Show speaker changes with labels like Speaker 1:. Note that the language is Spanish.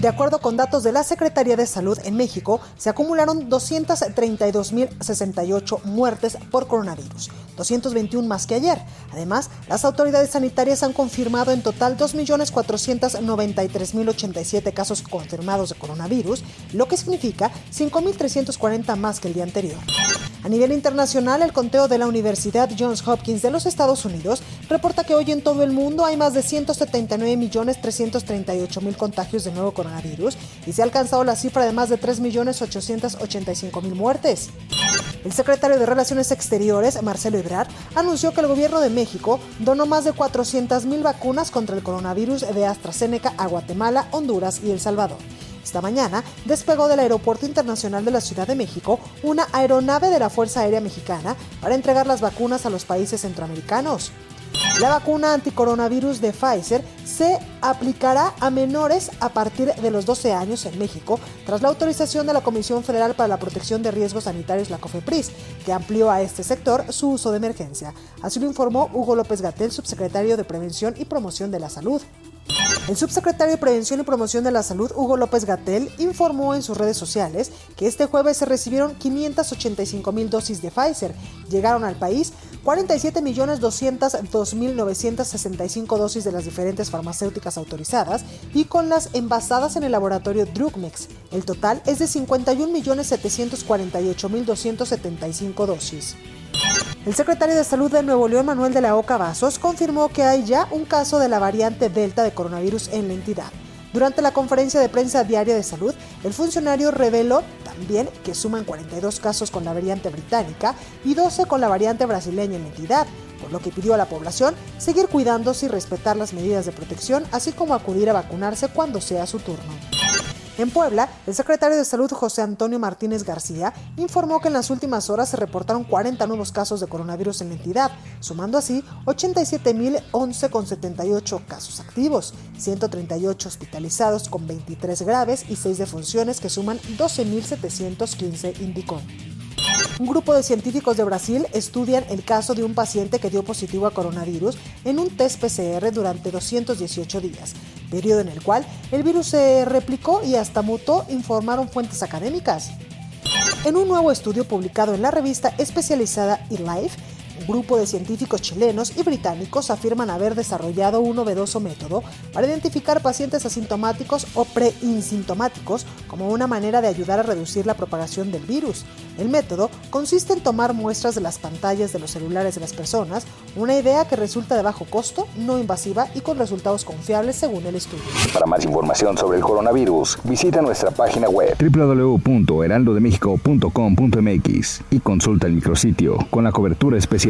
Speaker 1: De acuerdo con datos de la Secretaría de Salud en México, se acumularon 232.068 muertes por coronavirus, 221 más que ayer. Además, las autoridades sanitarias han confirmado en total 2.493.087 casos confirmados de coronavirus, lo que significa 5.340 más que el día anterior. A nivel internacional, el conteo de la Universidad Johns Hopkins de los Estados Unidos reporta que hoy en todo el mundo hay más de 179.338.000 contagios de nuevo coronavirus y se ha alcanzado la cifra de más de 3.885.000 muertes. El secretario de Relaciones Exteriores, Marcelo Ebrard, anunció que el gobierno de México donó más de 400.000 vacunas contra el coronavirus de AstraZeneca a Guatemala, Honduras y El Salvador. Esta mañana despegó del Aeropuerto Internacional de la Ciudad de México una aeronave de la Fuerza Aérea Mexicana para entregar las vacunas a los países centroamericanos. La vacuna anticoronavirus de Pfizer se aplicará a menores a partir de los 12 años en México, tras la autorización de la Comisión Federal para la Protección de Riesgos Sanitarios, la COFEPRIS, que amplió a este sector su uso de emergencia. Así lo informó Hugo López Gatel, subsecretario de Prevención y Promoción de la Salud. El subsecretario de Prevención y Promoción de la Salud, Hugo López Gatel, informó en sus redes sociales que este jueves se recibieron 585 mil dosis de Pfizer. Llegaron al país 47.202.965 dosis de las diferentes farmacéuticas autorizadas y con las envasadas en el laboratorio Drugmex. El total es de 51.748.275 dosis. El secretario de Salud de Nuevo León, Manuel de la Oca Vasos, confirmó que hay ya un caso de la variante Delta de coronavirus en la entidad. Durante la conferencia de prensa diaria de salud, el funcionario reveló también que suman 42 casos con la variante británica y 12 con la variante brasileña en la entidad, por lo que pidió a la población seguir cuidándose y respetar las medidas de protección, así como acudir a vacunarse cuando sea su turno. En Puebla, el secretario de Salud José Antonio Martínez García informó que en las últimas horas se reportaron 40 nuevos casos de coronavirus en la entidad, sumando así 87.011,78 casos activos, 138 hospitalizados con 23 graves y 6 defunciones que suman 12.715, indicó. Un grupo de científicos de Brasil estudian el caso de un paciente que dio positivo a coronavirus en un test PCR durante 218 días, periodo en el cual el virus se replicó y hasta mutó, informaron fuentes académicas. En un nuevo estudio publicado en la revista especializada eLife, un grupo de científicos chilenos y británicos afirman haber desarrollado un novedoso método para identificar pacientes asintomáticos o preinsintomáticos como una manera de ayudar a reducir la propagación del virus. El método consiste en tomar muestras de las pantallas de los celulares de las personas, una idea que resulta de bajo costo, no invasiva y con resultados confiables según el estudio.
Speaker 2: Para más información sobre el coronavirus, visita nuestra página web www.heraldodemexico.com.mx y consulta el micrositio con la cobertura especial.